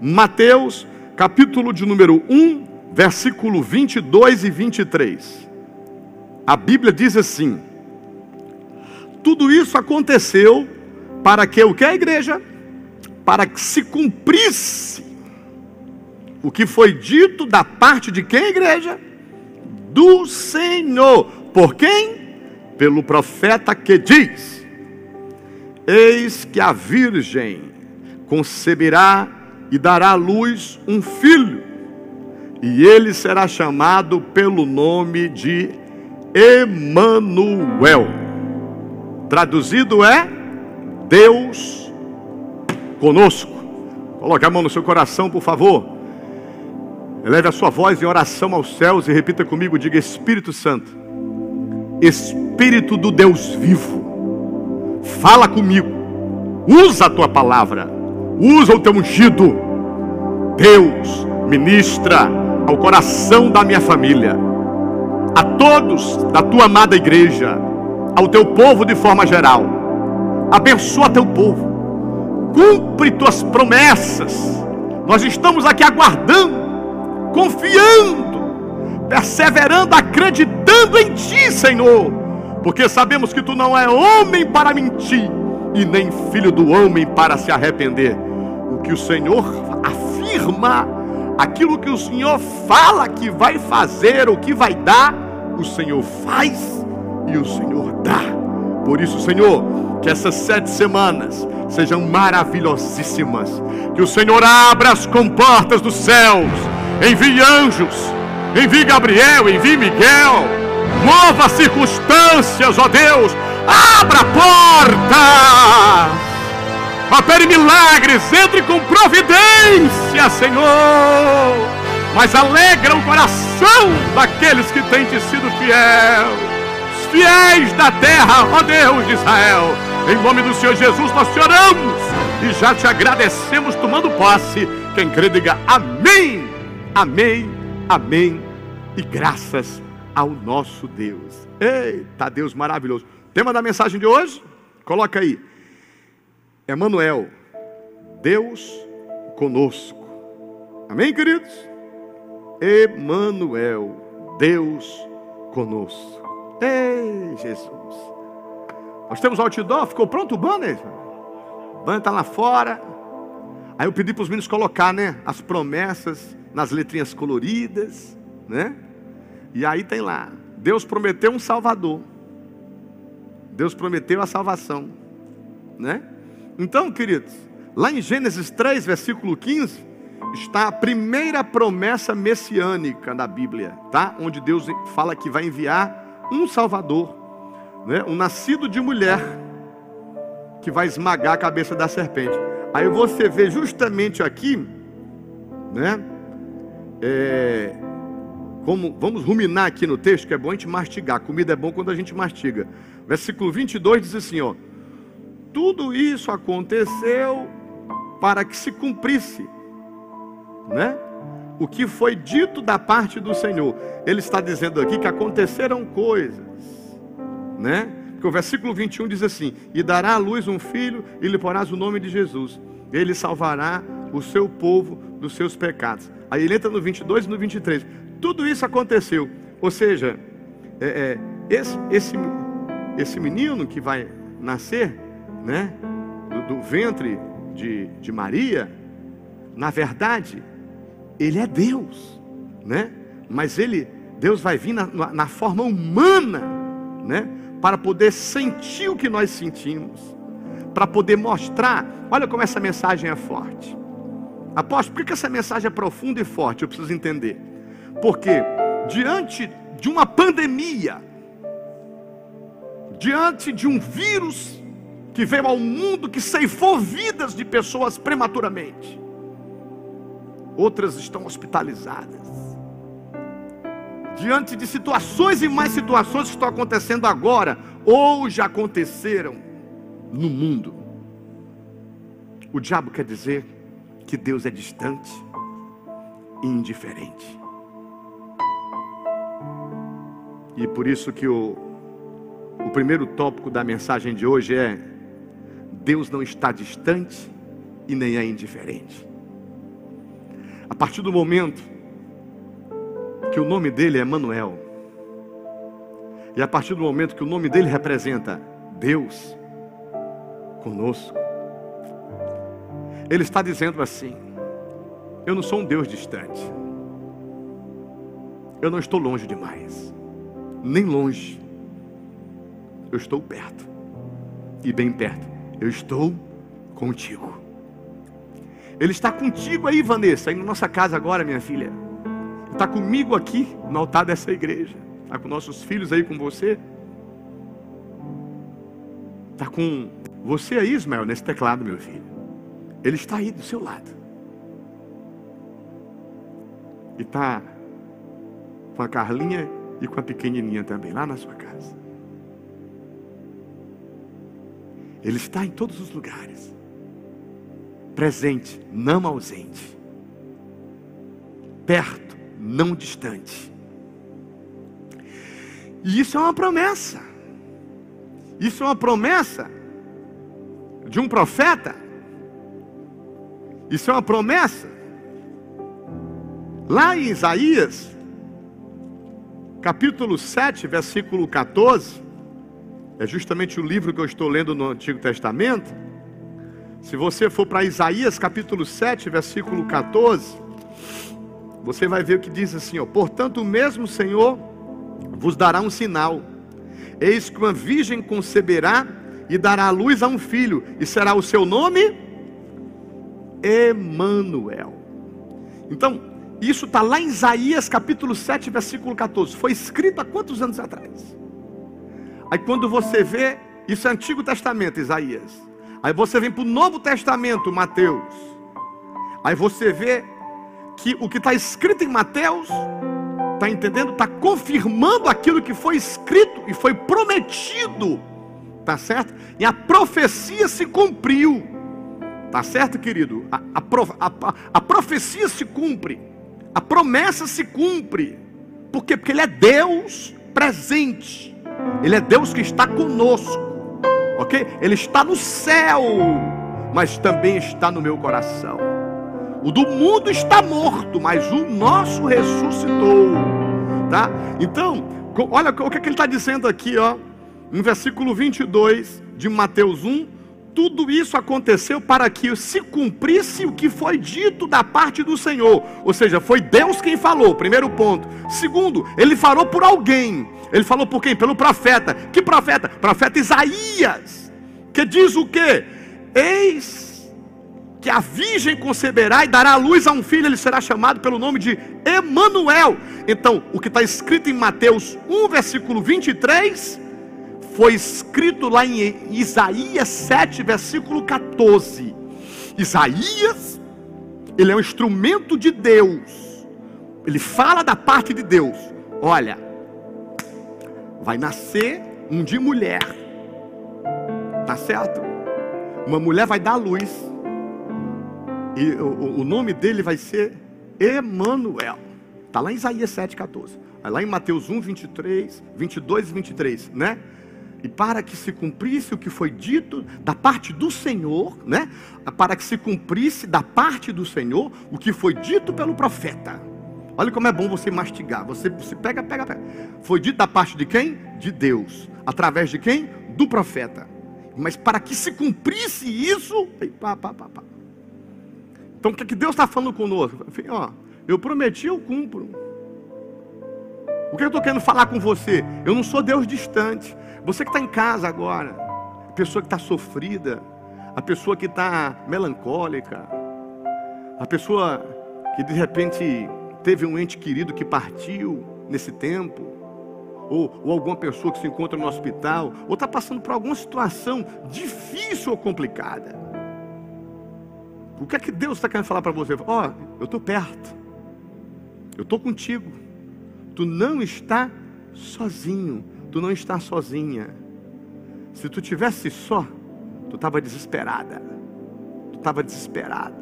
Mateus, capítulo de número 1, versículo 22 e 23. A Bíblia diz assim: Tudo isso aconteceu para que o que a igreja? Para que se cumprisse o que foi dito da parte de quem, igreja? Do Senhor. Por quem? Pelo profeta que diz: Eis que a virgem conceberá e dará à luz um filho, e ele será chamado pelo nome de Emanuel. Traduzido é Deus conosco. Coloque a mão no seu coração, por favor. Eleve a sua voz em oração aos céus e repita comigo: diga Espírito Santo, Espírito do Deus vivo, fala comigo, usa a tua palavra, usa o teu ungido. Deus, ministra ao coração da minha família, a todos da tua amada igreja, ao teu povo de forma geral. Abençoa teu povo, cumpre tuas promessas. Nós estamos aqui aguardando confiando, perseverando, acreditando em Ti, Senhor, porque sabemos que Tu não é homem para mentir e nem filho do homem para se arrepender. O que o Senhor afirma, aquilo que o Senhor fala que vai fazer, o que vai dar, o Senhor faz e o Senhor dá. Por isso, Senhor, que essas sete semanas sejam maravilhosíssimas. Que o Senhor abra as comportas dos céus envie anjos, envie Gabriel, envie Miguel, mova circunstâncias, ó Deus, abra portas, opere milagres, entre com providência, Senhor, mas alegra o coração daqueles que têm te sido fiel, os fiéis da terra, ó Deus de Israel, em nome do Senhor Jesus nós te oramos e já te agradecemos tomando posse. Quem crê, diga amém. Amém, amém e graças ao nosso Deus. Eita, Deus maravilhoso. Tema da mensagem de hoje? Coloca aí. Emanuel, Deus conosco. Amém, queridos? Emanuel, Deus conosco. Ei, Jesus. Nós temos outdoor, ficou pronto o banner? O banner está lá fora. Aí eu pedi para os meninos colocar, né, as promessas nas letrinhas coloridas, né? E aí tem lá, Deus prometeu um Salvador. Deus prometeu a salvação, né? Então, queridos, lá em Gênesis 3, versículo 15, está a primeira promessa messiânica da Bíblia, tá? Onde Deus fala que vai enviar um Salvador, né? Um nascido de mulher que vai esmagar a cabeça da serpente. Aí você vê justamente aqui, né? É, como, vamos ruminar aqui no texto, que é bom a gente mastigar. Comida é bom quando a gente mastiga. Versículo 22 diz assim: ó, Tudo isso aconteceu para que se cumprisse, né? O que foi dito da parte do Senhor. Ele está dizendo aqui que aconteceram coisas, né? Porque o versículo 21 diz assim: E dará à luz um filho, e lhe porás o nome de Jesus. Ele salvará o seu povo dos seus pecados. Aí ele entra no 22 e no 23. Tudo isso aconteceu. Ou seja, é, é, esse, esse, esse menino que vai nascer, né, do, do ventre de, de Maria, na verdade, ele é Deus, né? Mas ele, Deus vai vir na, na forma humana, né? Para poder sentir o que nós sentimos, para poder mostrar. Olha como essa mensagem é forte. Apóstolo, por que essa mensagem é profunda e forte? Eu preciso entender. Porque diante de uma pandemia, diante de um vírus que veio ao mundo que ceifou vidas de pessoas prematuramente, outras estão hospitalizadas. Diante de situações e mais situações que estão acontecendo agora, ou já aconteceram no mundo, o diabo quer dizer que Deus é distante e indiferente. E por isso que o, o primeiro tópico da mensagem de hoje é: Deus não está distante e nem é indiferente. A partir do momento que o nome dele é Manuel, e a partir do momento que o nome dele representa Deus conosco, ele está dizendo assim: Eu não sou um Deus distante, eu não estou longe demais, nem longe, eu estou perto, e bem perto, eu estou contigo. Ele está contigo aí, Vanessa, aí na nossa casa agora, minha filha. Está comigo aqui no altar dessa igreja. Está com nossos filhos aí com você. Está com você aí, Ismael, nesse teclado, meu filho. Ele está aí do seu lado. E está com a Carlinha e com a pequenininha também, lá na sua casa. Ele está em todos os lugares presente, não ausente, perto, não distante. E isso é uma promessa. Isso é uma promessa de um profeta. Isso é uma promessa. Lá em Isaías, capítulo 7, versículo 14, é justamente o livro que eu estou lendo no Antigo Testamento. Se você for para Isaías capítulo 7, versículo 14, você vai ver o que diz assim: ó, Portanto, o mesmo Senhor vos dará um sinal. Eis que uma virgem conceberá e dará à luz a um filho, e será o seu nome Emanuel. Então, isso está lá em Isaías capítulo 7, versículo 14. Foi escrito há quantos anos atrás? Aí quando você vê, isso é Antigo Testamento, Isaías. Aí você vem para o Novo Testamento, Mateus. Aí você vê que o que está escrito em Mateus, está entendendo? Está confirmando aquilo que foi escrito e foi prometido, tá certo? E a profecia se cumpriu, tá certo, querido? A, a, a, a profecia se cumpre, a promessa se cumpre, por quê? Porque Ele é Deus presente, Ele é Deus que está conosco ok? Ele está no céu, mas também está no meu coração. O do mundo está morto, mas o nosso ressuscitou, tá? Então, olha o que, é que ele está dizendo aqui, ó, no versículo 22 de Mateus 1. Tudo isso aconteceu para que se cumprisse o que foi dito da parte do Senhor. Ou seja, foi Deus quem falou, primeiro ponto. Segundo, ele falou por alguém. Ele falou por quem? Pelo profeta. Que profeta? Profeta Isaías. Que diz o que? Eis que a virgem conceberá e dará à luz a um filho, ele será chamado pelo nome de Emanuel. Então, o que está escrito em Mateus 1, versículo 23, foi escrito lá em Isaías 7, versículo 14. Isaías, ele é um instrumento de Deus. Ele fala da parte de Deus. Olha, vai nascer um de mulher. Tá certo? Uma mulher vai dar luz. E o, o nome dele vai ser Emanuel. Está lá em Isaías 7,14. Lá em Mateus 1, 23, 22 e 23, né? E para que se cumprisse o que foi dito da parte do Senhor, né? Para que se cumprisse da parte do Senhor o que foi dito pelo profeta. Olha como é bom você mastigar. Você, você pega, pega, pega. Foi dito da parte de quem? De Deus. Através de quem? Do profeta. Mas para que se cumprisse isso, pá, pá, pá, pá. Então o que, é que Deus está falando conosco? Falei, ó, eu prometi, eu cumpro. O que eu estou querendo falar com você? Eu não sou Deus distante. Você que está em casa agora, a pessoa que está sofrida, a pessoa que está melancólica, a pessoa que de repente teve um ente querido que partiu nesse tempo, ou, ou alguma pessoa que se encontra no hospital, ou está passando por alguma situação difícil ou complicada. O que é que Deus está querendo falar para você? Ó, oh, eu estou perto, eu estou contigo, tu não está sozinho, tu não está sozinha. Se tu tivesse só, tu estava desesperada, tu estava desesperado.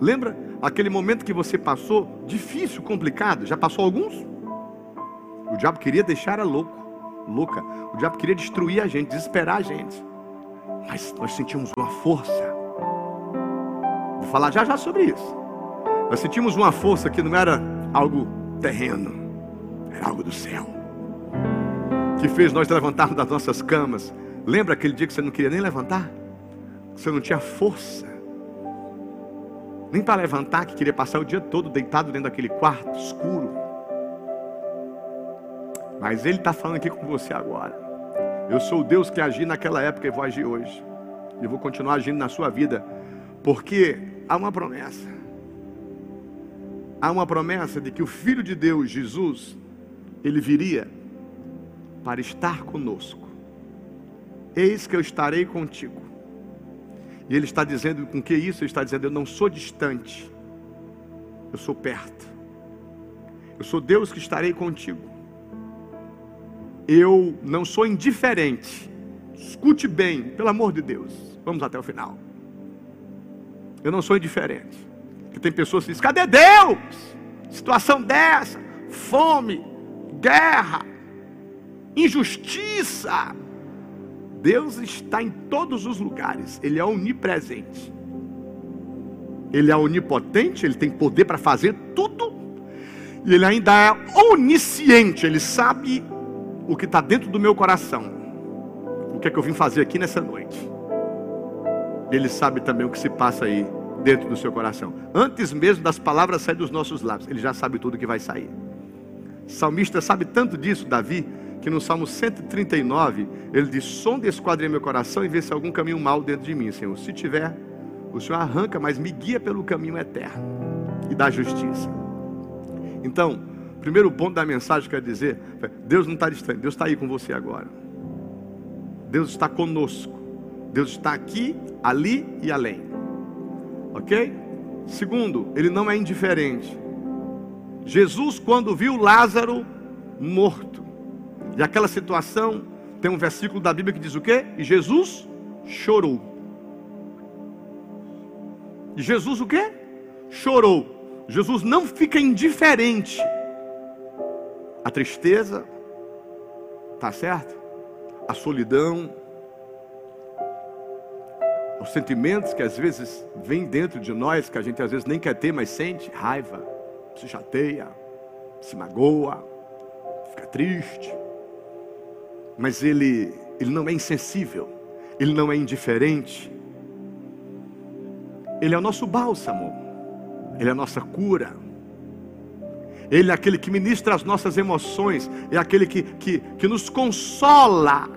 Lembra aquele momento que você passou, difícil, complicado, já passou alguns? O diabo queria deixar a louco, louca. O diabo queria destruir a gente, desesperar a gente. Mas nós sentimos uma força. Vou falar já já sobre isso. Nós sentimos uma força que não era algo terreno, era algo do céu. Que fez nós levantarmos das nossas camas. Lembra aquele dia que você não queria nem levantar? Você não tinha força. Nem para levantar, que queria passar o dia todo deitado dentro daquele quarto escuro. Mas Ele está falando aqui com você agora. Eu sou o Deus que agi naquela época e vou agir hoje. E vou continuar agindo na sua vida. Porque há uma promessa. Há uma promessa de que o Filho de Deus, Jesus, ele viria para estar conosco. Eis que eu estarei contigo. E ele está dizendo com que isso? Ele está dizendo: Eu não sou distante, eu sou perto. Eu sou Deus que estarei contigo. Eu não sou indiferente. Escute bem, pelo amor de Deus. Vamos até o final. Eu não sou indiferente. Porque tem pessoas que dizem: cadê Deus? Situação dessa, fome, guerra, injustiça. Deus está em todos os lugares, Ele é onipresente. Ele é onipotente, Ele tem poder para fazer tudo, e Ele ainda é onisciente, Ele sabe o que está dentro do meu coração, o que é que eu vim fazer aqui nessa noite. Ele sabe também o que se passa aí dentro do seu coração. Antes mesmo das palavras saírem dos nossos lábios, ele já sabe tudo que vai sair. O salmista sabe tanto disso, Davi, que no Salmo 139, ele diz: Sonde esquadrinha meu coração e vê se há algum caminho mal dentro de mim, Senhor. Se tiver, o Senhor arranca, mas me guia pelo caminho eterno e da justiça. Então, primeiro ponto da mensagem que eu quero dizer: Deus não está distante, Deus está aí com você agora. Deus está conosco. Deus está aqui, ali e além. Ok? Segundo, ele não é indiferente. Jesus, quando viu Lázaro morto, e aquela situação, tem um versículo da Bíblia que diz o quê? E Jesus chorou. E Jesus o quê? Chorou. Jesus não fica indiferente a tristeza, tá certo? A solidão, os sentimentos que às vezes vêm dentro de nós, que a gente às vezes nem quer ter, mas sente raiva, se chateia, se magoa, fica triste. Mas ele, ele não é insensível, ele não é indiferente. Ele é o nosso bálsamo, ele é a nossa cura. Ele é aquele que ministra as nossas emoções, é aquele que, que, que nos consola,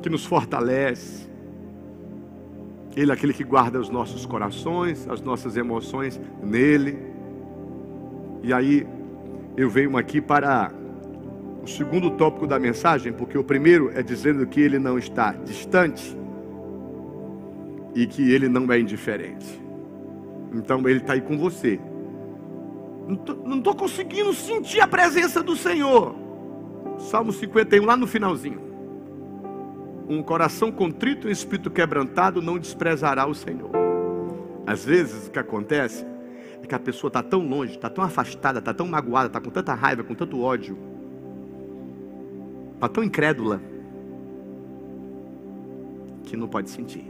que nos fortalece. Ele é aquele que guarda os nossos corações, as nossas emoções nele. E aí, eu venho aqui para o segundo tópico da mensagem, porque o primeiro é dizendo que ele não está distante e que ele não é indiferente. Então ele está aí com você não estou conseguindo sentir a presença do Senhor. Salmo 51, lá no finalzinho. Um coração contrito e um espírito quebrantado não desprezará o Senhor. Às vezes o que acontece é que a pessoa está tão longe, está tão afastada, está tão magoada, está com tanta raiva, com tanto ódio, está tão incrédula, que não pode sentir.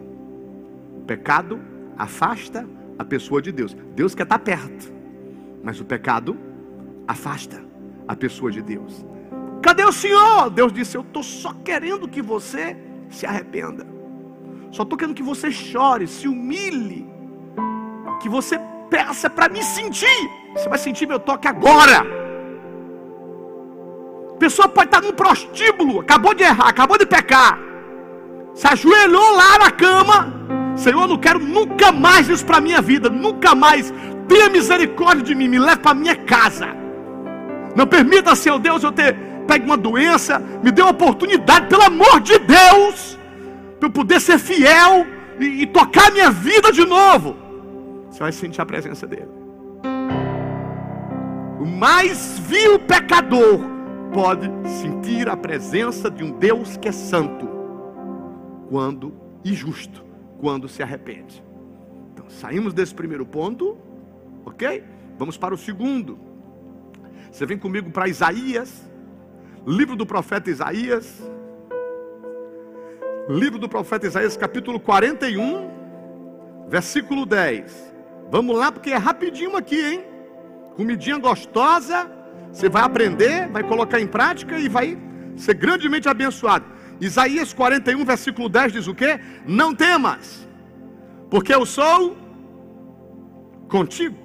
O pecado afasta a pessoa de Deus. Deus quer estar tá perto. Mas o pecado afasta a pessoa de Deus. Cadê o Senhor? Deus disse: Eu estou só querendo que você se arrependa. Só estou querendo que você chore, se humilhe. Que você peça para me sentir. Você vai sentir meu toque agora. A pessoa pode estar num prostíbulo, acabou de errar, acabou de pecar. Se ajoelhou lá na cama. Senhor, eu não quero nunca mais isso para minha vida. Nunca mais tenha misericórdia de mim, me leve para minha casa. Não permita, Senhor Deus, eu ter pego uma doença, me dê uma oportunidade, pelo amor de Deus, para eu poder ser fiel e, e tocar minha vida de novo. Você vai sentir a presença dele. O mais vil pecador pode sentir a presença de um Deus que é santo, quando e justo, quando se arrepende. Então, saímos desse primeiro ponto Ok? Vamos para o segundo. Você vem comigo para Isaías, livro do profeta Isaías. Livro do profeta Isaías, capítulo 41, versículo 10. Vamos lá, porque é rapidinho aqui, hein? Comidinha gostosa. Você vai aprender, vai colocar em prática e vai ser grandemente abençoado. Isaías 41, versículo 10 diz o quê? Não temas, porque eu sou contigo.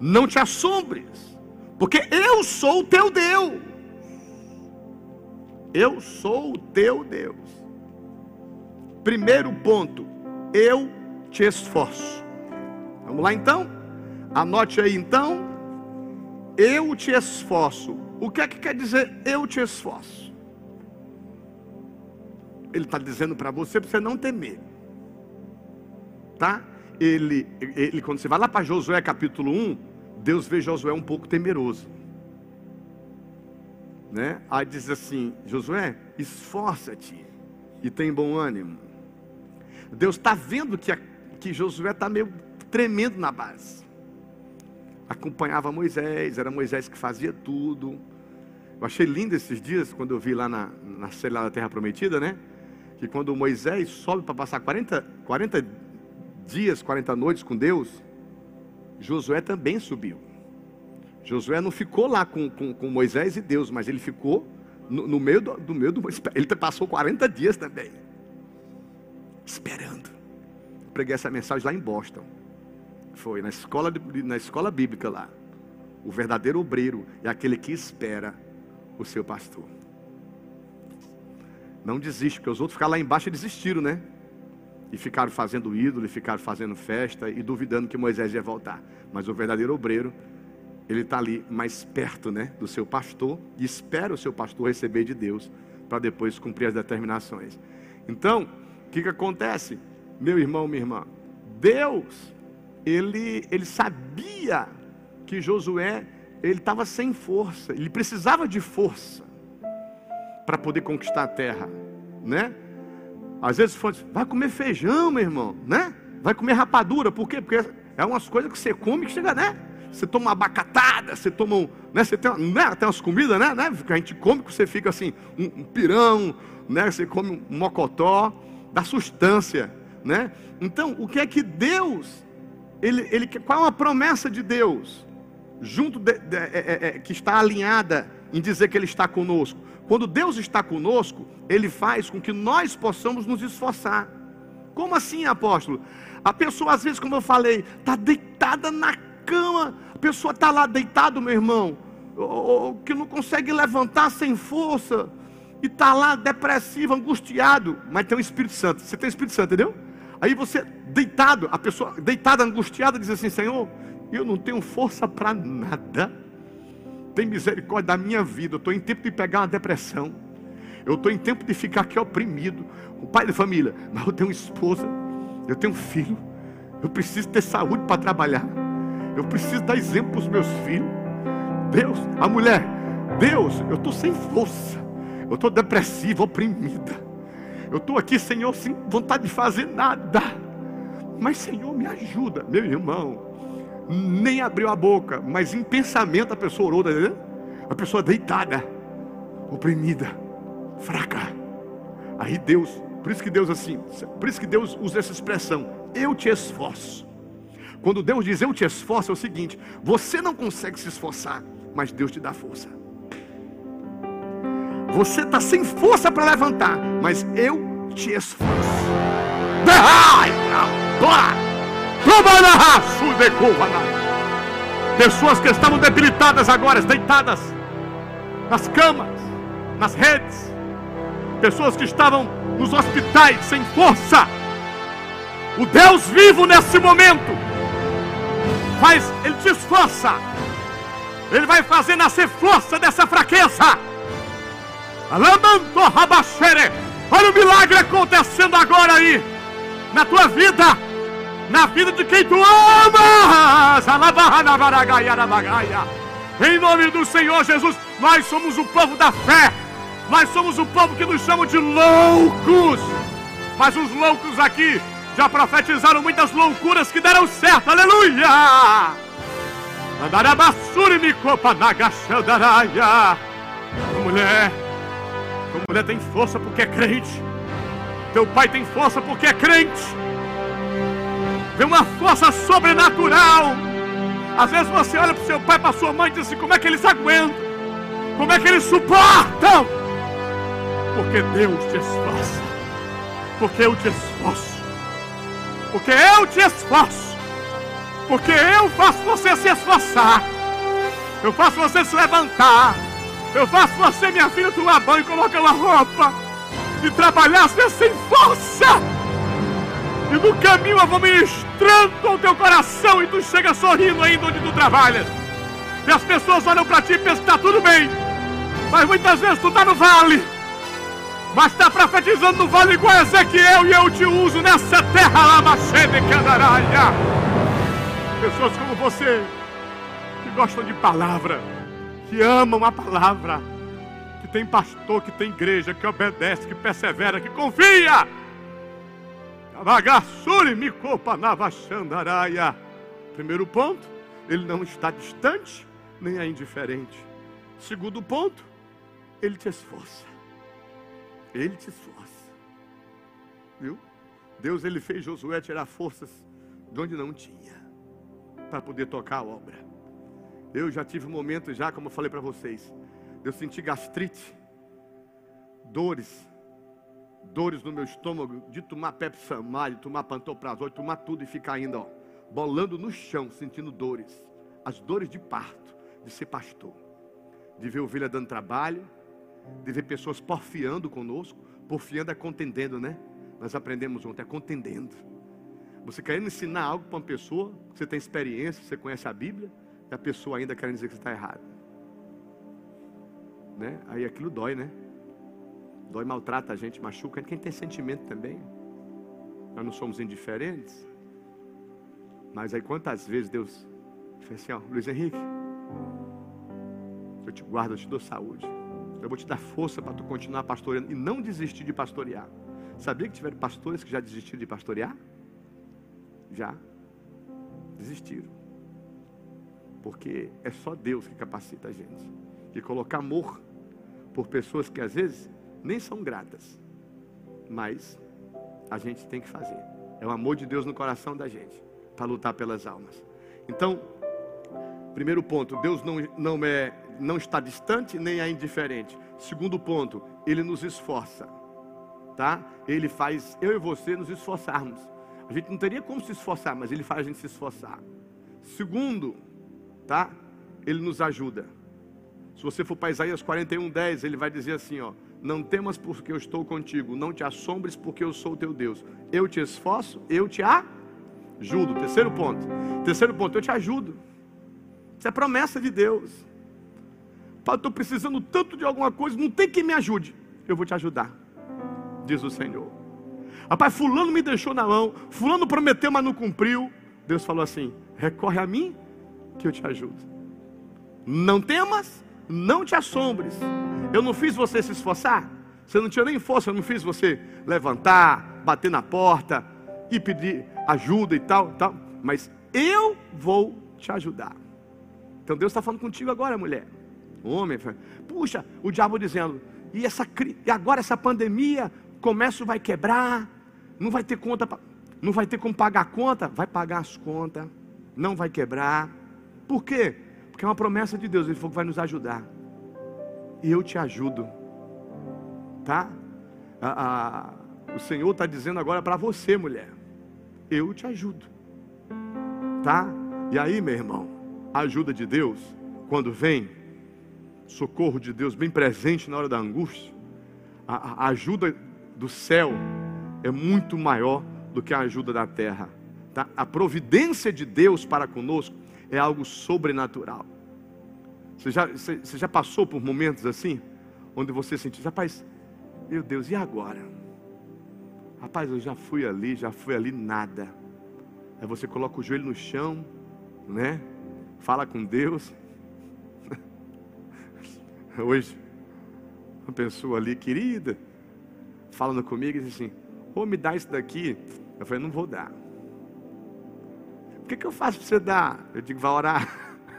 Não te assombres, porque eu sou o teu Deus. Eu sou o teu Deus. Primeiro ponto, eu te esforço. Vamos lá então? Anote aí então. Eu te esforço. O que é que quer dizer eu te esforço? Ele está dizendo para você para você não temer. Tá? Ele, ele, quando você vai lá para Josué capítulo 1, Deus vê Josué um pouco temeroso. Né? Aí diz assim: Josué, esforça-te e tem bom ânimo. Deus está vendo que, a, que Josué está meio tremendo na base. Acompanhava Moisés, era Moisés que fazia tudo. Eu achei lindo esses dias, quando eu vi lá na, na série da Terra Prometida, né? Que quando Moisés sobe para passar 40, 40 dias, 40 noites com Deus, Josué também subiu. Josué não ficou lá com, com, com Moisés e Deus, mas ele ficou no, no meio do, do meio do. Ele passou 40 dias também. Esperando. Preguei essa mensagem lá em Boston. Foi na escola, na escola bíblica lá. O verdadeiro obreiro é aquele que espera o seu pastor. Não desiste, porque os outros ficaram lá embaixo e desistiram, né? E ficaram fazendo ídolo, e ficaram fazendo festa e duvidando que Moisés ia voltar. Mas o verdadeiro obreiro, ele está ali mais perto, né? Do seu pastor e espera o seu pastor receber de Deus para depois cumprir as determinações. Então, o que, que acontece, meu irmão, minha irmã? Deus ele, ele sabia que Josué ele estava sem força, ele precisava de força para poder conquistar a terra, né? Às vezes foi, vai comer feijão, meu irmão, né? Vai comer rapadura, por quê? Porque é umas coisas que você come que chega, né? Você toma uma abacatada, você toma um, né? Você tem, né? tem umas comidas, né? né? Que a gente come que você fica assim, um, um pirão, né? Você come um mocotó, da substância, né? Então, o que é que Deus ele, ele, qual é a promessa de Deus? Junto de, de, é, é, que está alinhada em dizer que Ele está conosco. Quando Deus está conosco, Ele faz com que nós possamos nos esforçar. Como assim, apóstolo? A pessoa, às vezes, como eu falei, está deitada na cama, a pessoa está lá deitado, meu irmão, ou, que não consegue levantar sem força, e está lá depressivo, angustiado, mas tem o Espírito Santo. Você tem o Espírito Santo, entendeu? Aí você, deitado, a pessoa deitada, angustiada, diz assim: Senhor, eu não tenho força para nada. Tem misericórdia da minha vida. Eu estou em tempo de pegar uma depressão. Eu estou em tempo de ficar aqui oprimido. O pai de família, mas eu tenho esposa, eu tenho filho. Eu preciso ter saúde para trabalhar. Eu preciso dar exemplo para os meus filhos. Deus, a mulher, Deus, eu estou sem força. Eu estou depressiva, oprimida. Eu estou aqui, Senhor, sem vontade de fazer nada. Mas, Senhor, me ajuda, meu irmão. Nem abriu a boca, mas em pensamento a pessoa orou, tá A pessoa deitada, oprimida, fraca. Aí Deus, por isso que Deus assim, por isso que Deus usa essa expressão, eu te esforço. Quando Deus diz eu te esforço, é o seguinte: você não consegue se esforçar, mas Deus te dá força. Você está sem força para levantar, mas eu te esforço. Pessoas que estavam debilitadas agora, deitadas nas camas, nas redes. Pessoas que estavam nos hospitais sem força. O Deus vivo nesse momento faz, Ele te esforça. Ele vai fazer nascer força dessa fraqueza. Olha o milagre acontecendo agora aí, na tua vida, na vida de quem tu amas. Em nome do Senhor Jesus, nós somos o povo da fé, nós somos o povo que nos chamam de loucos. Mas os loucos aqui já profetizaram muitas loucuras que deram certo, aleluia! Mulher, mulher tem força porque é crente. Teu pai tem força porque é crente. Vem uma força sobrenatural. Às vezes você olha para o seu pai, para sua mãe e diz assim: como é que eles aguentam? Como é que eles suportam? Porque Deus te esforça. Porque eu te esforço. Porque eu te esforço. Porque eu faço você se esforçar. Eu faço você se levantar. Eu faço você, minha filha, tomar banho, colocar uma roupa. E trabalhar sem força. E no caminho eu vou ministrando ao teu coração. E tu chega sorrindo ainda onde tu trabalhas. E as pessoas olham para ti e pensam que está tudo bem. Mas muitas vezes tu está no vale. Mas está profetizando no vale igual a Ezequiel. E eu te uso nessa terra lá, Machede Candaraia. Pessoas como você, que gostam de palavra, que amam a palavra, que tem pastor, que tem igreja, que obedece, que persevera, que confia. Primeiro ponto, ele não está distante, nem é indiferente. Segundo ponto, ele te esforça. Ele te esforça. Viu? Deus ele fez Josué tirar forças de onde não tinha para poder tocar a obra. Eu já tive um momento já, como eu falei para vocês, eu senti gastrite, dores, dores no meu estômago, de tomar Pepsamar, de tomar Pantoprazol, de tomar tudo e ficar ainda, ó, bolando no chão, sentindo dores. As dores de parto, de ser pastor, de ver ovelha dando trabalho, de ver pessoas porfiando conosco. Porfiando é contendendo, né? Nós aprendemos ontem, é contendendo. Você querendo ensinar algo para uma pessoa, você tem experiência, você conhece a Bíblia, e a pessoa ainda querendo dizer que você está errado. Né? Aí aquilo dói, né? Dói, maltrata a gente, machuca. Quem tem sentimento também. Nós não somos indiferentes. Mas aí quantas vezes Deus fez assim, ó, Luiz Henrique, eu te guardo, eu te dou saúde. Eu vou te dar força para tu continuar pastoreando e não desistir de pastorear. Sabia que tiveram pastores que já desistiram de pastorear? Já. Desistiram. Porque é só Deus que capacita a gente. E colocar amor por pessoas que às vezes nem são gratas. Mas a gente tem que fazer. É o amor de Deus no coração da gente para lutar pelas almas. Então, primeiro ponto, Deus não, não, é, não está distante nem é indiferente. Segundo ponto, Ele nos esforça. Tá? Ele faz eu e você nos esforçarmos. A gente não teria como se esforçar, mas Ele faz a gente se esforçar. Segundo, tá? Ele nos ajuda. Se você for para Isaías 41, 10, ele vai dizer assim: ó, Não temas porque eu estou contigo, não te assombres porque eu sou teu Deus. Eu te esforço, eu te ajudo. Terceiro ponto. Terceiro ponto, eu te ajudo. Isso é promessa de Deus. Pai, estou precisando tanto de alguma coisa, não tem quem me ajude. Eu vou te ajudar, diz o Senhor. Rapaz, fulano me deixou na mão, fulano prometeu, mas não cumpriu. Deus falou assim: recorre a mim que eu te ajudo. Não temas, não te assombres. Eu não fiz você se esforçar. Você não tinha nem força, eu não fiz você levantar, bater na porta e pedir ajuda e tal, tal. Mas eu vou te ajudar. Então Deus está falando contigo agora, mulher. Homem, puxa, o diabo dizendo, e, essa, e agora essa pandemia, comércio vai quebrar, não vai ter conta, não vai ter como pagar a conta, vai pagar as contas, não vai quebrar. Por quê? Porque é uma promessa de Deus, Ele falou que vai nos ajudar. E eu te ajudo. Tá? o Senhor está dizendo agora para você, mulher. Eu te ajudo. Tá? E aí, meu irmão, a ajuda de Deus, quando vem, socorro de Deus bem presente na hora da angústia, a, a ajuda do céu é muito maior do que a ajuda da terra. Tá? A providência de Deus para conosco é algo sobrenatural. Você já, você, você já passou por momentos assim? Onde você sentiu, rapaz, meu Deus, e agora? Rapaz, eu já fui ali, já fui ali, nada. Aí você coloca o joelho no chão, né? Fala com Deus. Hoje, uma pessoa ali, querida, falando comigo, e diz assim: Ô, me dá isso daqui. Eu falei: Não vou dar. Que, que eu faço para você dar? Eu digo: Vai orar.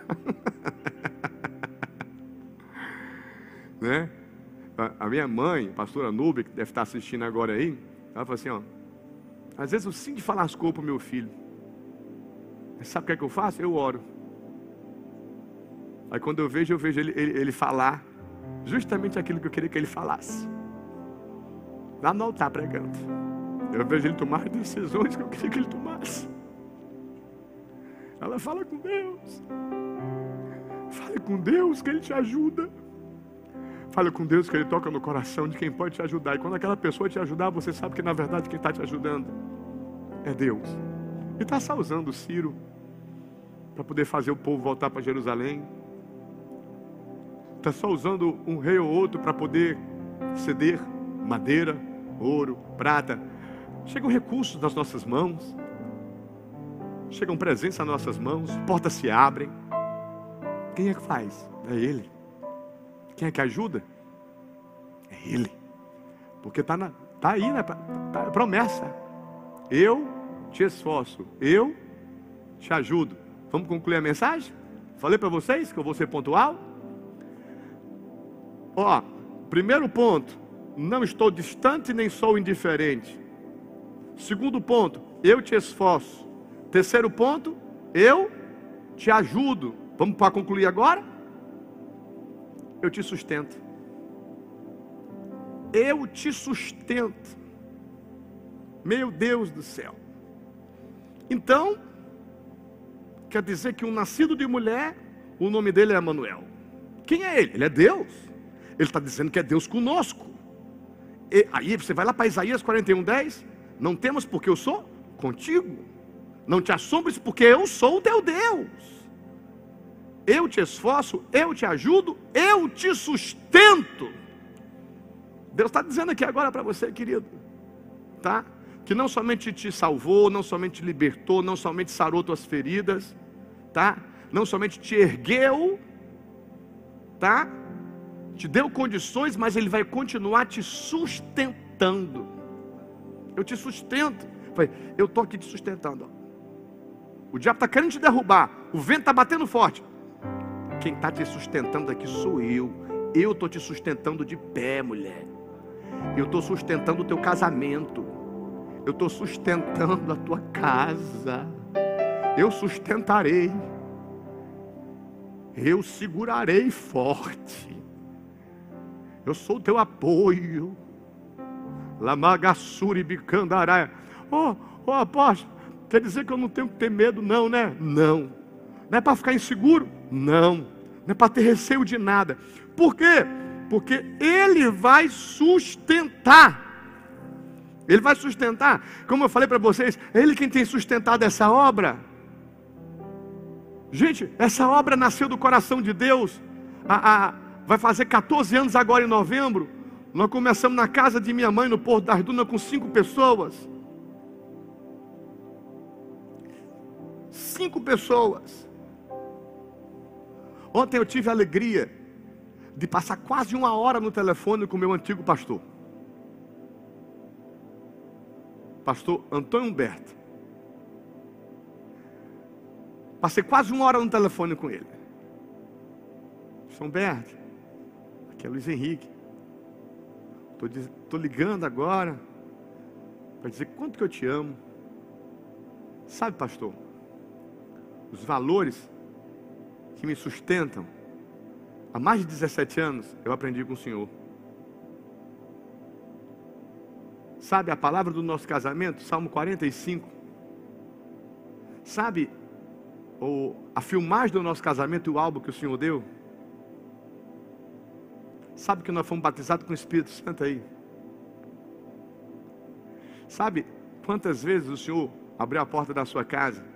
né? A minha mãe, a pastora Nube, que deve estar assistindo agora aí, ela falou assim: ó, às vezes eu sinto de falar as coisas para o meu filho. sabe o que é que eu faço? Eu oro. Aí quando eu vejo, eu vejo ele, ele, ele falar justamente aquilo que eu queria que ele falasse. Lá no altar pregando. Eu vejo ele tomar decisões que eu queria que ele tomasse. Ela fala com Deus. Fale com Deus que Ele te ajuda. Fale com Deus que Ele toca no coração de quem pode te ajudar. E quando aquela pessoa te ajudar, você sabe que na verdade quem está te ajudando é Deus. E está só usando o Ciro para poder fazer o povo voltar para Jerusalém. Está só usando um rei ou outro para poder ceder madeira, ouro, prata. Chegam recursos nas nossas mãos. Chegam presentes nas nossas mãos. Portas se abrem. Quem é que faz? É Ele. Quem é que ajuda? É Ele. Porque está tá aí, né? Tá, tá, promessa. Eu te esforço, eu te ajudo. Vamos concluir a mensagem? Falei para vocês que eu vou ser pontual. Ó, primeiro ponto, não estou distante nem sou indiferente. Segundo ponto, eu te esforço. Terceiro ponto, eu te ajudo. Vamos para concluir agora? Eu te sustento. Eu te sustento. Meu Deus do céu. Então, quer dizer que um nascido de mulher, o nome dele é Emanuel. Quem é ele? Ele é Deus. Ele está dizendo que é Deus conosco. E, aí você vai lá para Isaías 41, 10. Não temos porque eu sou contigo. Não te assombres porque eu sou o teu Deus. Eu te esforço, eu te ajudo, eu te sustento. Deus está dizendo aqui agora para você, querido, tá? Que não somente te salvou, não somente te libertou, não somente sarou tuas feridas, tá? Não somente te ergueu, tá? Te deu condições, mas Ele vai continuar te sustentando. Eu te sustento. Eu estou aqui te sustentando. O diabo está querendo te derrubar. O vento está batendo forte. Quem está te sustentando aqui sou eu. Eu estou te sustentando de pé, mulher. Eu estou sustentando o teu casamento. Eu estou sustentando a tua casa. Eu sustentarei. Eu segurarei forte. Eu sou o teu apoio. Lamagassuri bicandará. Oh, oh apóstolo, quer dizer que eu não tenho que ter medo, não, né? Não. Não é para ficar inseguro? Não não é para ter receio de nada. Por quê? Porque Ele vai sustentar. Ele vai sustentar. Como eu falei para vocês, é Ele quem tem sustentado essa obra. Gente, essa obra nasceu do coração de Deus. A, a, vai fazer 14 anos agora em novembro. Nós começamos na casa de minha mãe, no Porto das Dunas, com cinco pessoas. Cinco pessoas. Ontem eu tive a alegria de passar quase uma hora no telefone com o meu antigo pastor. Pastor Antônio Humberto. Passei quase uma hora no telefone com ele. São Humberto, aqui é Luiz Henrique. Estou ligando agora para dizer quanto que eu te amo. Sabe, pastor, os valores que me sustentam, há mais de 17 anos eu aprendi com o Senhor. Sabe a palavra do nosso casamento, Salmo 45? Sabe o, a filmagem do nosso casamento e o álbum que o Senhor deu? Sabe que nós fomos batizados com o Espírito Santo aí? Sabe quantas vezes o Senhor abriu a porta da sua casa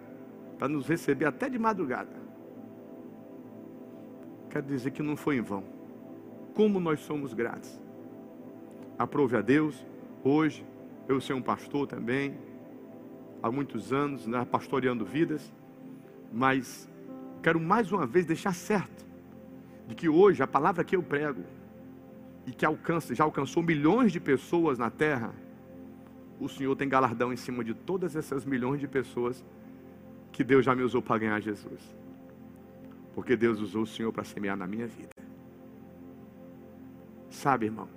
para nos receber até de madrugada? quero dizer que não foi em vão. Como nós somos gratos. Aprove a Deus, hoje, eu sou um pastor também, há muitos anos, né, pastoreando vidas, mas quero mais uma vez deixar certo de que hoje a palavra que eu prego e que alcança, já alcançou milhões de pessoas na terra, o Senhor tem galardão em cima de todas essas milhões de pessoas que Deus já me usou para ganhar Jesus. Porque Deus usou o Senhor para semear na minha vida. Sabe, irmão?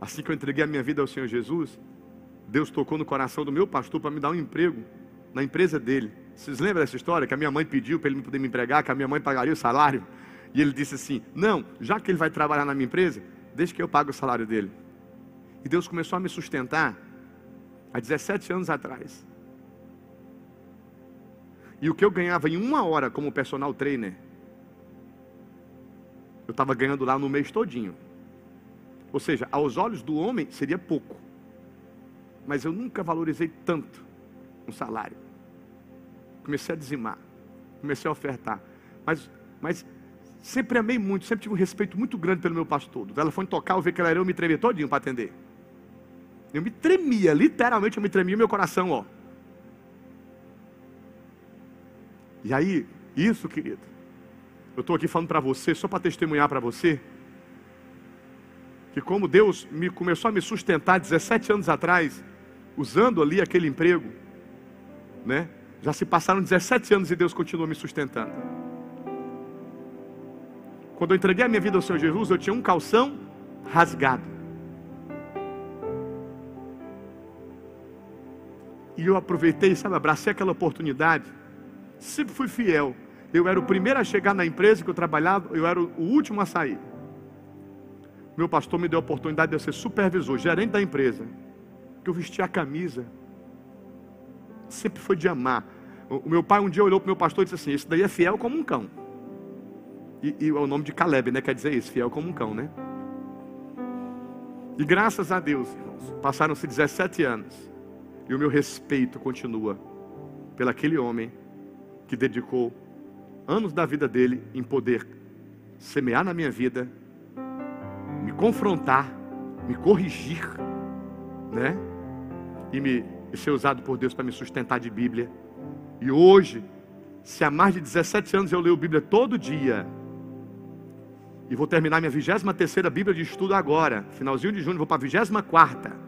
Assim que eu entreguei a minha vida ao Senhor Jesus, Deus tocou no coração do meu pastor para me dar um emprego na empresa dele. Vocês lembram dessa história? Que a minha mãe pediu para ele poder me empregar, que a minha mãe pagaria o salário. E ele disse assim: Não, já que ele vai trabalhar na minha empresa, deixa que eu pague o salário dele. E Deus começou a me sustentar há 17 anos atrás. E o que eu ganhava em uma hora como personal trainer, eu estava ganhando lá no mês todinho. Ou seja, aos olhos do homem seria pouco. Mas eu nunca valorizei tanto um salário. Comecei a dizimar, comecei a ofertar. Mas, mas sempre amei muito, sempre tive um respeito muito grande pelo meu pastor. O telefone tocar, eu ver que ela era, eu me tremia todinho para atender. Eu me tremia, literalmente eu me tremia meu coração, ó. E aí, isso, querido, eu estou aqui falando para você, só para testemunhar para você, que como Deus me começou a me sustentar 17 anos atrás, usando ali aquele emprego, né? Já se passaram 17 anos e Deus continua me sustentando. Quando eu entreguei a minha vida ao Senhor Jesus, eu tinha um calção rasgado. E eu aproveitei, sabe, abracei aquela oportunidade. Sempre fui fiel. Eu era o primeiro a chegar na empresa que eu trabalhava, eu era o último a sair. Meu pastor me deu a oportunidade de eu ser supervisor, gerente da empresa. Que eu vestia a camisa. Sempre foi de amar. O meu pai um dia olhou para o meu pastor e disse assim: Esse daí é fiel como um cão. E, e é o nome de Caleb, né? Quer dizer isso, fiel como um cão, né? E graças a Deus, irmãos, passaram-se 17 anos. E o meu respeito continua pelaquele homem que dedicou anos da vida dele em poder semear na minha vida, me confrontar, me corrigir, né? E me e ser usado por Deus para me sustentar de Bíblia. E hoje, se há mais de 17 anos eu leio Bíblia todo dia, e vou terminar minha 23 terceira Bíblia de estudo agora, finalzinho de junho, vou para a 24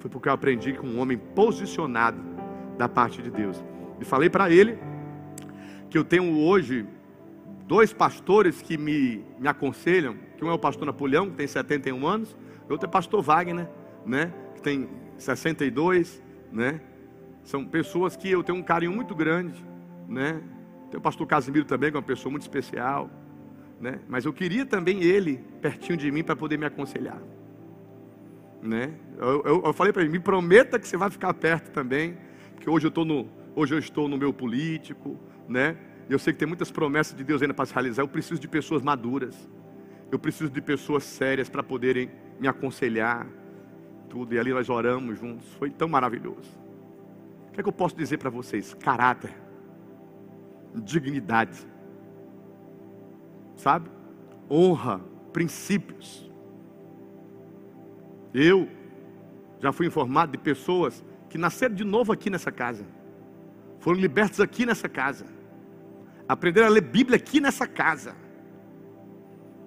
foi porque eu aprendi com um homem posicionado da parte de Deus. E falei para ele que eu tenho hoje dois pastores que me, me aconselham, que um é o pastor Napoleão, que tem 71 anos, e outro é o pastor Wagner, né, que tem 62, né? São pessoas que eu tenho um carinho muito grande, né? Tem o pastor Casimiro também, que é uma pessoa muito especial, né? Mas eu queria também ele pertinho de mim para poder me aconselhar. Né? Eu, eu, eu falei para ele, me prometa que você vai ficar perto também, porque hoje eu estou no, hoje eu estou no meu político, né? Eu sei que tem muitas promessas de Deus ainda para se realizar. Eu preciso de pessoas maduras. Eu preciso de pessoas sérias para poderem me aconselhar, tudo. E ali nós oramos juntos. Foi tão maravilhoso. O que é que eu posso dizer para vocês? Caráter, dignidade, sabe? Honra, princípios. Eu já fui informado de pessoas que nasceram de novo aqui nessa casa, foram libertos aqui nessa casa, aprenderam a ler Bíblia aqui nessa casa.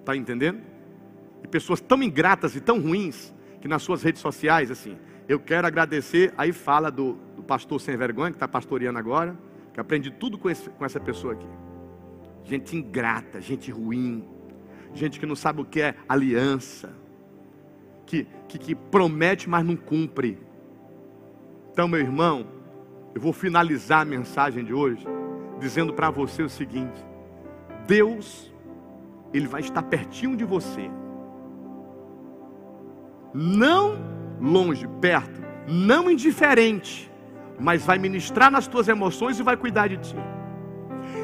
Está entendendo? E pessoas tão ingratas e tão ruins que nas suas redes sociais, assim, eu quero agradecer. Aí fala do, do pastor sem vergonha, que está pastoreando agora, que aprendi tudo com, esse, com essa pessoa aqui. Gente ingrata, gente ruim, gente que não sabe o que é aliança que, que, que promete, mas não cumpre. Então, meu irmão, eu vou finalizar a mensagem de hoje dizendo para você o seguinte: Deus, Ele vai estar pertinho de você, não longe, perto, não indiferente, mas vai ministrar nas tuas emoções e vai cuidar de ti.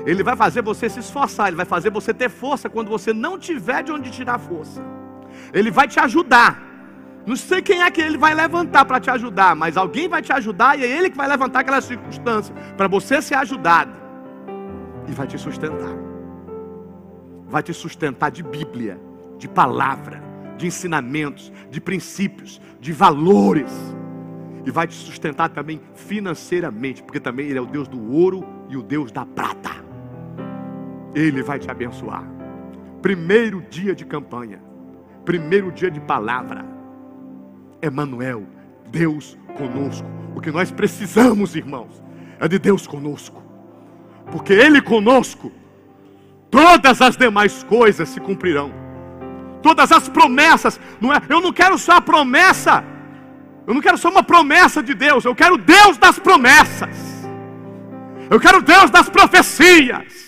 Ele vai fazer você se esforçar, ele vai fazer você ter força quando você não tiver de onde tirar força. Ele vai te ajudar. Não sei quem é que ele vai levantar para te ajudar, mas alguém vai te ajudar e é ele que vai levantar aquela circunstância para você ser ajudado e vai te sustentar. Vai te sustentar de Bíblia, de palavra, de ensinamentos, de princípios, de valores. E vai te sustentar também financeiramente, porque também Ele é o Deus do ouro e o Deus da prata. Ele vai te abençoar. Primeiro dia de campanha, primeiro dia de palavra Emanuel, Deus conosco. O que nós precisamos, irmãos, é de Deus conosco. Porque Ele conosco, todas as demais coisas se cumprirão. Todas as promessas, não é? Eu não quero só a promessa. Eu não quero só uma promessa de Deus, eu quero Deus das promessas. Eu quero Deus das profecias.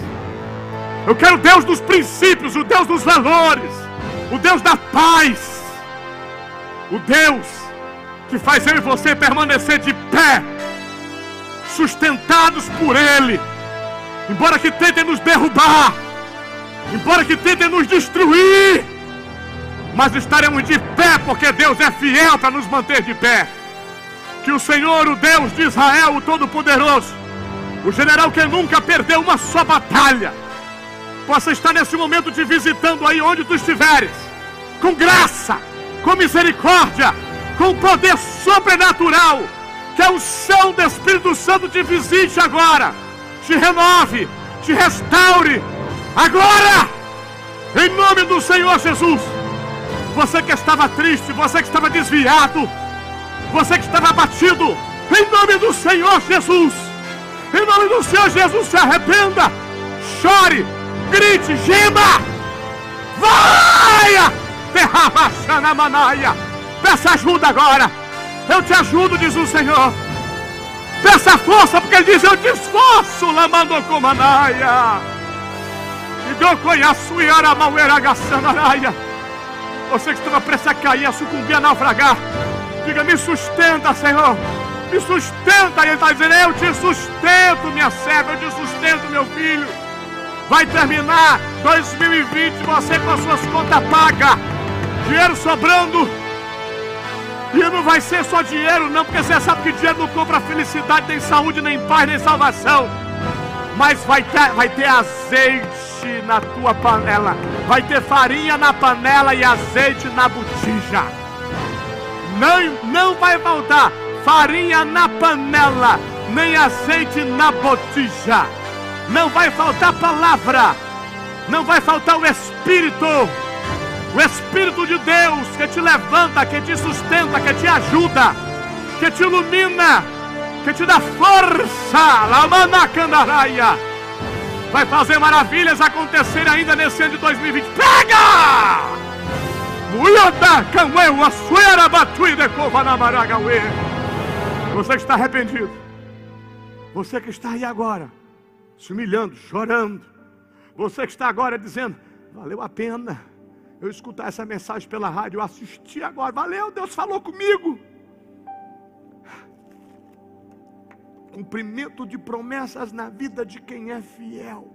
Eu quero Deus dos princípios, o Deus dos valores, o Deus da paz. O Deus que faz eu e você permanecer de pé, sustentados por Ele, embora que tentem nos derrubar, embora que tentem nos destruir, mas estaremos de pé porque Deus é fiel para nos manter de pé. Que o Senhor, o Deus de Israel, o Todo-Poderoso, o general que nunca perdeu uma só batalha, possa estar nesse momento te visitando aí onde tu estiveres, com graça, com misericórdia, com poder sobrenatural, que a unção do Espírito Santo te visite agora, te renove, te restaure, agora, em nome do Senhor Jesus. Você que estava triste, você que estava desviado, você que estava abatido, em nome do Senhor Jesus, em nome do Senhor Jesus, se arrependa, chore, grite, gema, vai, derrama na manaia, peça ajuda agora, eu te ajudo, diz o Senhor, peça força, porque Ele diz: Eu te esforço, lamando com manaia, e deu conhaço e aramauera gaçanaraia. Você que estava prestes a cair, a sucumbir, a naufragar. Diga, me sustenta, Senhor. Me sustenta. Ele está dizendo, eu te sustento, minha serva. Eu te sustento, meu filho. Vai terminar 2020, você com as suas contas pagas. Dinheiro sobrando. E não vai ser só dinheiro, não, porque você sabe que dinheiro não compra felicidade, nem saúde, nem paz, nem salvação. Mas vai ter, vai ter azeite na tua panela. Vai ter farinha na panela e azeite na botija. Não, não vai faltar farinha na panela, nem azeite na botija. Não vai faltar palavra. Não vai faltar o Espírito. O Espírito de Deus que te levanta, que te sustenta, que te ajuda, que te ilumina, que te dá força. Lamanacandaraia. Vai fazer maravilhas acontecer ainda nesse ano de 2020. Pega! Você que está arrependido, você que está aí agora, se humilhando, chorando, você que está agora dizendo: valeu a pena eu escutar essa mensagem pela rádio, eu assisti agora, valeu, Deus falou comigo. Cumprimento de promessas na vida de quem é fiel.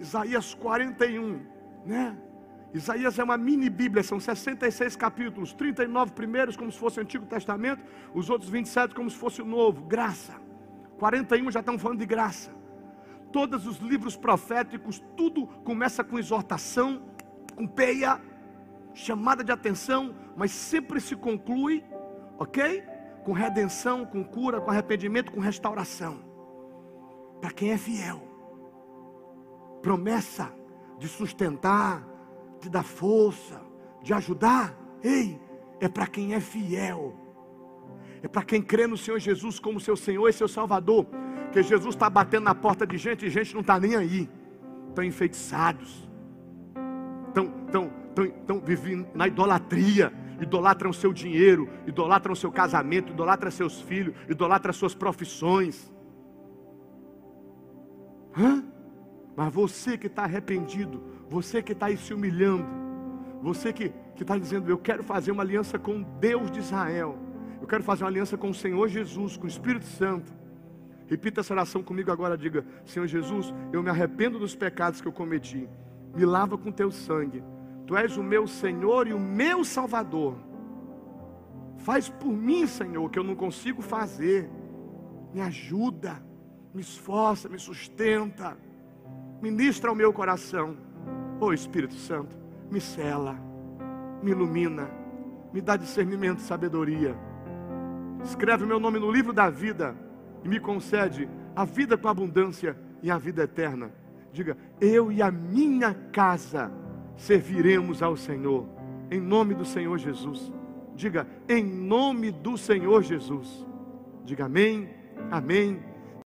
Isaías 41, né? Isaías é uma mini Bíblia, são 66 capítulos, 39 primeiros como se fosse o Antigo Testamento, os outros 27 como se fosse o Novo, graça. 41 já estão falando de graça. Todos os livros proféticos, tudo começa com exortação, com peia, chamada de atenção, mas sempre se conclui, ok? Com redenção, com cura, com arrependimento, com restauração. Para quem é fiel, promessa de sustentar, de dar força, de ajudar, ei, é para quem é fiel, é para quem crê no Senhor Jesus como seu Senhor e seu Salvador, que Jesus está batendo na porta de gente e gente não está nem aí, estão enfeitiçados, estão, estão, estão, estão vivendo na idolatria, idolatram seu dinheiro, idolatram seu casamento, idolatram seus filhos, idolatram suas profissões. Hã? Mas você que está arrependido, você que está aí se humilhando, você que está dizendo, eu quero fazer uma aliança com Deus de Israel, eu quero fazer uma aliança com o Senhor Jesus, com o Espírito Santo. Repita essa oração comigo agora, diga: Senhor Jesus, eu me arrependo dos pecados que eu cometi, me lava com teu sangue, tu és o meu Senhor e o meu Salvador. Faz por mim, Senhor, o que eu não consigo fazer, me ajuda, me esforça, me sustenta ministra ao meu coração. Ô oh, Espírito Santo, me cela, me ilumina, me dá discernimento e sabedoria. Escreve o meu nome no livro da vida e me concede a vida com abundância e a vida eterna. Diga, eu e a minha casa serviremos ao Senhor, em nome do Senhor Jesus. Diga, em nome do Senhor Jesus. Diga amém, amém